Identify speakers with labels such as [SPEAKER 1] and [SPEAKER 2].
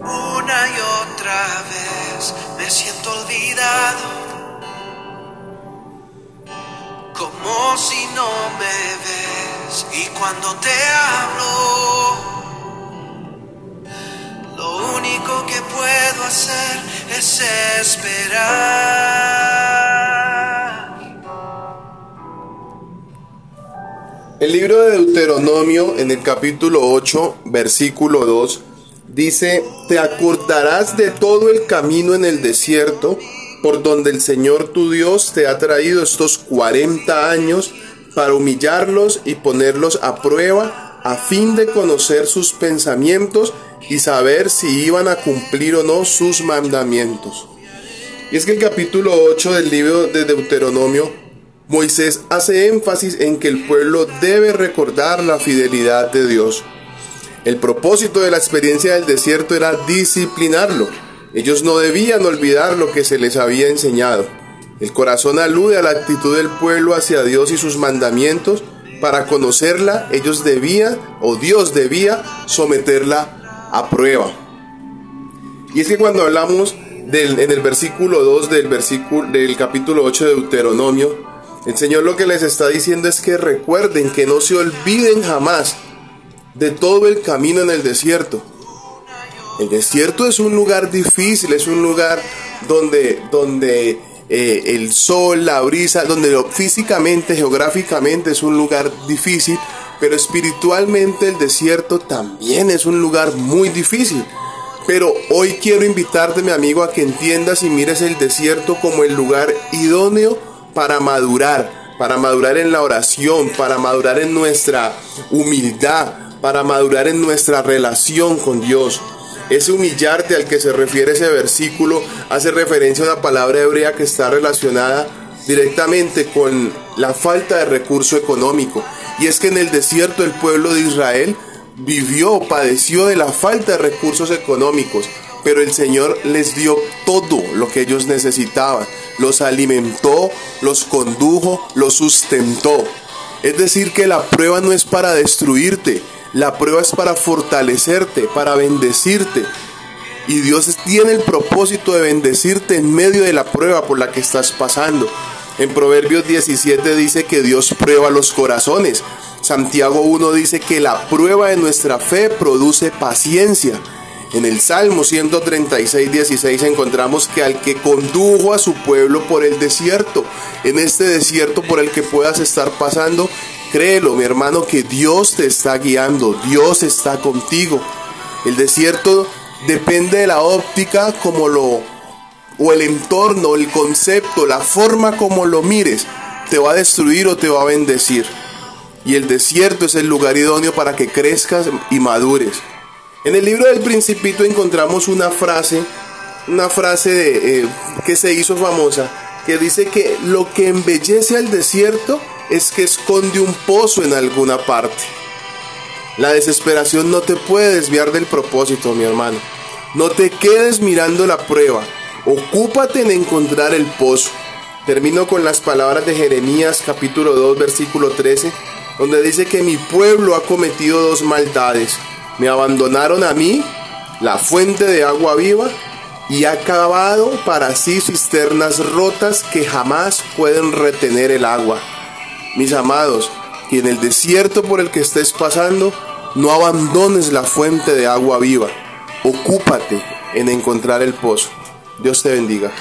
[SPEAKER 1] Una y otra vez me siento olvidado. Como si no me ves y cuando te hablo, lo único que puedo hacer es esperar.
[SPEAKER 2] El libro de Deuteronomio en el capítulo 8, versículo 2, dice, te acordarás de todo el camino en el desierto por donde el Señor tu Dios te ha traído estos 40 años para humillarlos y ponerlos a prueba a fin de conocer sus pensamientos y saber si iban a cumplir o no sus mandamientos. Y es que el capítulo 8 del libro de Deuteronomio Moisés hace énfasis en que el pueblo debe recordar la fidelidad de Dios. El propósito de la experiencia del desierto era disciplinarlo. Ellos no debían olvidar lo que se les había enseñado. El corazón alude a la actitud del pueblo hacia Dios y sus mandamientos. Para conocerla, ellos debían, o Dios debía, someterla a prueba. Y es que cuando hablamos del, en el versículo 2 del, versículo, del capítulo 8 de Deuteronomio, el Señor lo que les está diciendo es que recuerden, que no se olviden jamás de todo el camino en el desierto. El desierto es un lugar difícil, es un lugar donde, donde eh, el sol, la brisa, donde físicamente, geográficamente es un lugar difícil, pero espiritualmente el desierto también es un lugar muy difícil. Pero hoy quiero invitarte, mi amigo, a que entiendas y mires el desierto como el lugar idóneo para madurar, para madurar en la oración, para madurar en nuestra humildad, para madurar en nuestra relación con Dios. Ese humillarte al que se refiere ese versículo hace referencia a una palabra hebrea que está relacionada directamente con la falta de recurso económico. Y es que en el desierto el pueblo de Israel vivió, padeció de la falta de recursos económicos, pero el Señor les dio todo lo que ellos necesitaban los alimentó, los condujo, los sustentó. Es decir, que la prueba no es para destruirte, la prueba es para fortalecerte, para bendecirte. Y Dios tiene el propósito de bendecirte en medio de la prueba por la que estás pasando. En Proverbios 17 dice que Dios prueba los corazones. Santiago 1 dice que la prueba de nuestra fe produce paciencia. En el Salmo 136, 16 encontramos que al que condujo a su pueblo por el desierto, en este desierto por el que puedas estar pasando, créelo mi hermano que Dios te está guiando, Dios está contigo. El desierto depende de la óptica como lo, o el entorno, el concepto, la forma como lo mires, te va a destruir o te va a bendecir. Y el desierto es el lugar idóneo para que crezcas y madures. En el libro del Principito encontramos una frase, una frase eh, que se hizo famosa, que dice que lo que embellece al desierto es que esconde un pozo en alguna parte. La desesperación no te puede desviar del propósito, mi hermano. No te quedes mirando la prueba. Ocúpate en encontrar el pozo. Termino con las palabras de Jeremías capítulo 2 versículo 13, donde dice que mi pueblo ha cometido dos maldades me abandonaron a mí, la fuente de agua viva, y ha cavado para sí cisternas rotas que jamás pueden retener el agua. Mis amados, que en el desierto por el que estés pasando, no abandones la fuente de agua viva. Ocúpate en encontrar el pozo. Dios te bendiga.